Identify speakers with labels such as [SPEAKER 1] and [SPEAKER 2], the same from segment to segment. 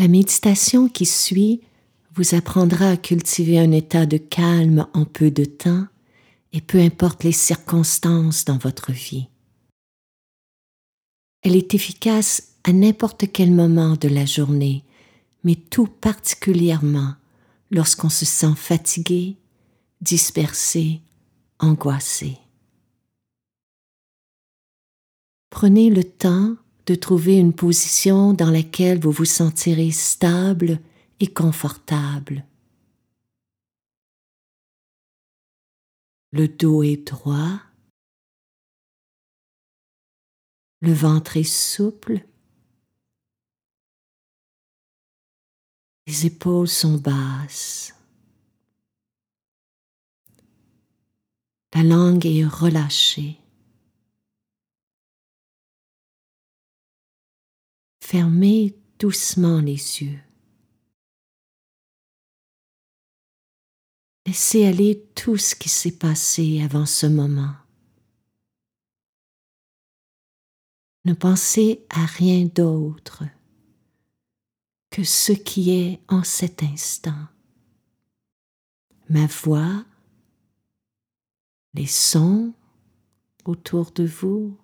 [SPEAKER 1] La méditation qui suit vous apprendra à cultiver un état de calme en peu de temps et peu importe les circonstances dans votre vie. Elle est efficace à n'importe quel moment de la journée, mais tout particulièrement lorsqu'on se sent fatigué, dispersé, angoissé. Prenez le temps trouver une position dans laquelle vous vous sentirez stable et confortable. Le dos est droit, le ventre est souple, les épaules sont basses, la langue est relâchée. Fermez doucement les yeux. Laissez aller tout ce qui s'est passé avant ce moment. Ne pensez à rien d'autre que ce qui est en cet instant. Ma voix, les sons autour de vous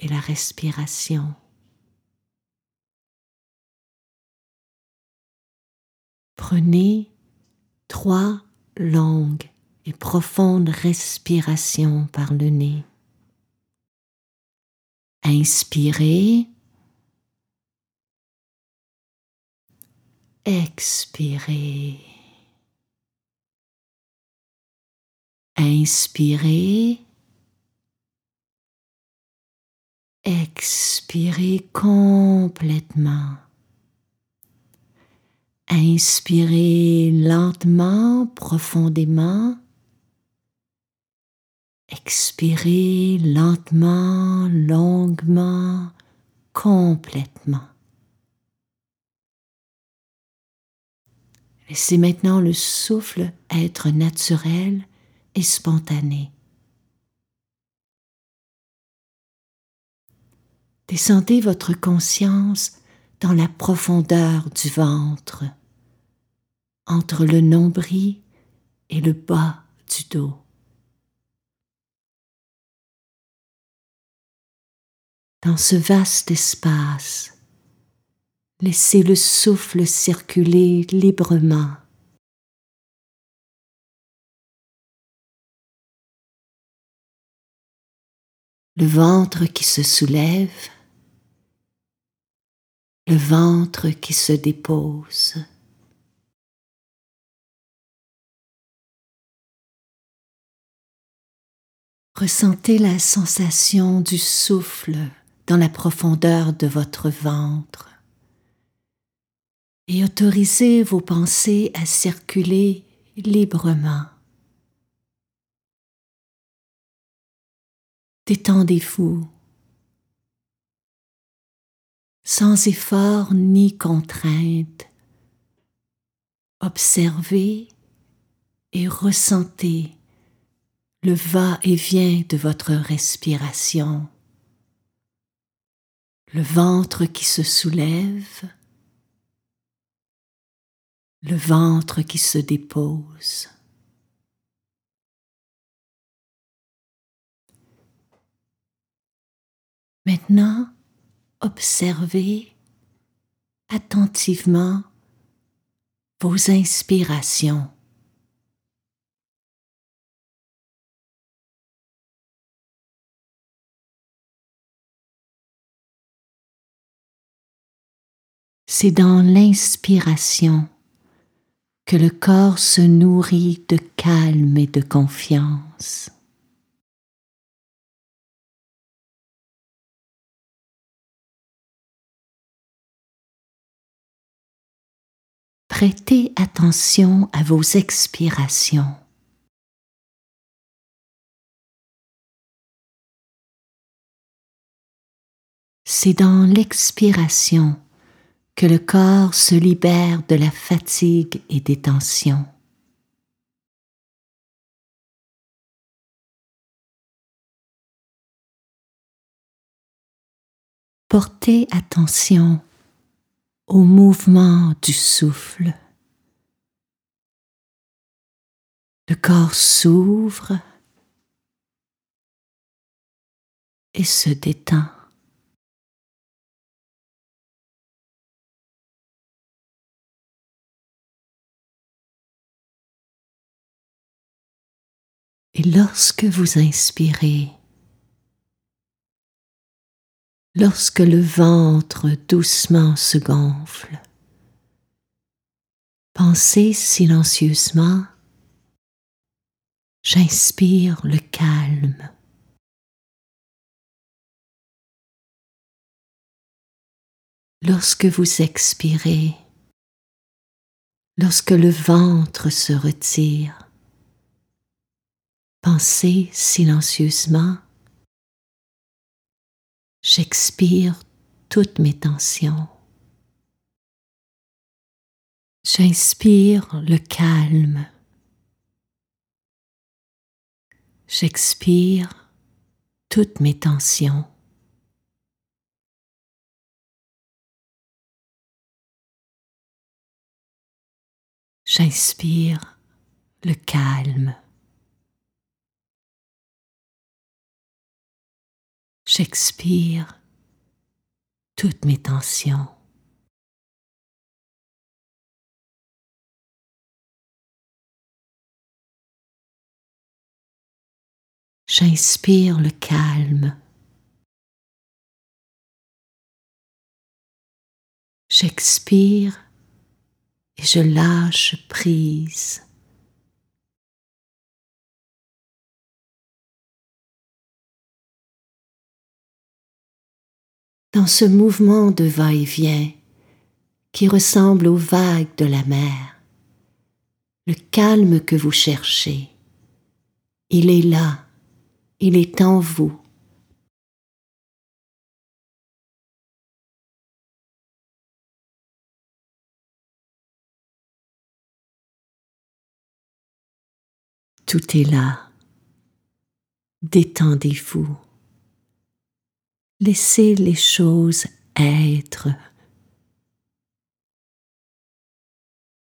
[SPEAKER 1] et la respiration. Prenez trois longues et profondes respirations par le nez. Inspirez. Expirez. Inspirez. Expirez complètement. Inspirez lentement, profondément. Expirez lentement, longuement, complètement. Laissez maintenant le souffle être naturel et spontané. Descendez votre conscience dans la profondeur du ventre entre le nombril et le bas du dos. Dans ce vaste espace, laissez le souffle circuler librement. Le ventre qui se soulève, le ventre qui se dépose. Ressentez la sensation du souffle dans la profondeur de votre ventre et autorisez vos pensées à circuler librement. Détendez-vous sans effort ni contrainte. Observez et ressentez le va-et-vient de votre respiration, le ventre qui se soulève, le ventre qui se dépose. Maintenant, observez attentivement vos inspirations. C'est dans l'inspiration que le corps se nourrit de calme et de confiance. Prêtez attention à vos expirations. C'est dans l'expiration que le corps se libère de la fatigue et des tensions. Portez attention au mouvement du souffle. Le corps s'ouvre et se détend. Et lorsque vous inspirez, lorsque le ventre doucement se gonfle, pensez silencieusement, j'inspire le calme. Lorsque vous expirez, lorsque le ventre se retire, Pensez silencieusement. J'expire toutes mes tensions. J'inspire le calme. J'expire toutes mes tensions. J'inspire le calme. J'expire toutes mes tensions. J'inspire le calme. J'expire et je lâche prise. Dans ce mouvement de va-et-vient qui ressemble aux vagues de la mer, le calme que vous cherchez, il est là, il est en vous. Tout est là. Détendez-vous. Laissez les choses être.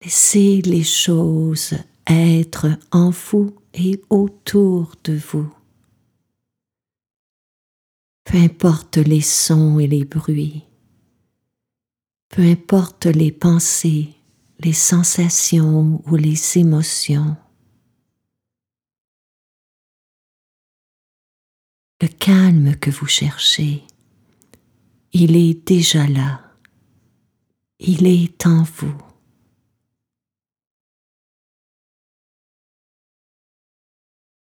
[SPEAKER 1] Laissez les choses être en vous et autour de vous. Peu importe les sons et les bruits, peu importe les pensées, les sensations ou les émotions. Le calme que vous cherchez, il est déjà là, il est en vous.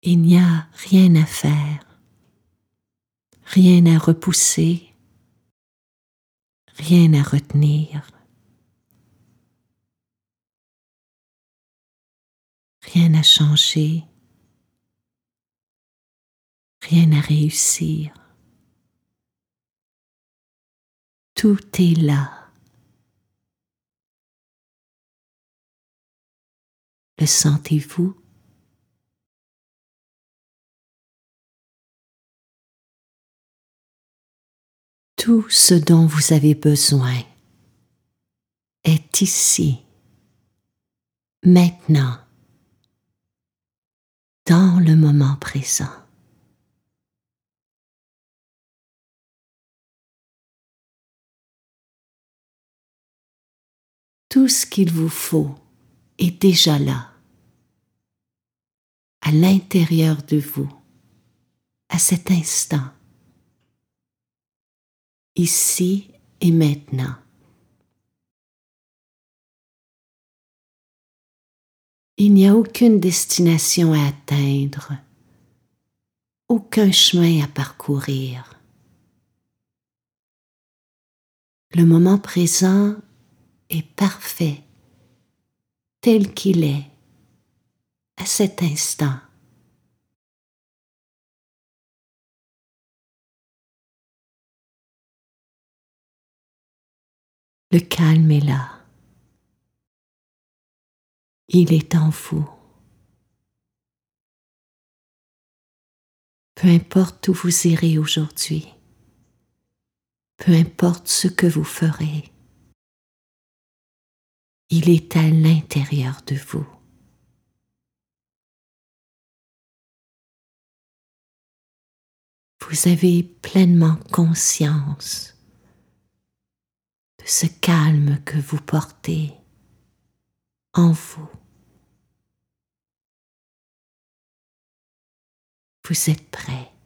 [SPEAKER 1] Il n'y a rien à faire, rien à repousser, rien à retenir, rien à changer rien à réussir. Tout est là. Le sentez-vous? Tout ce dont vous avez besoin est ici, maintenant, dans le moment présent. Tout ce qu'il vous faut est déjà là, à l'intérieur de vous, à cet instant, ici et maintenant. Il n'y a aucune destination à atteindre, aucun chemin à parcourir. Le moment présent est parfait tel qu'il est à cet instant. Le calme est là. Il est en vous. Peu importe où vous irez aujourd'hui, peu importe ce que vous ferez, Il est à l'intérieur de vous. Vous avez pleinement conscience de ce calme que vous portez en vous. Vous êtes prêt.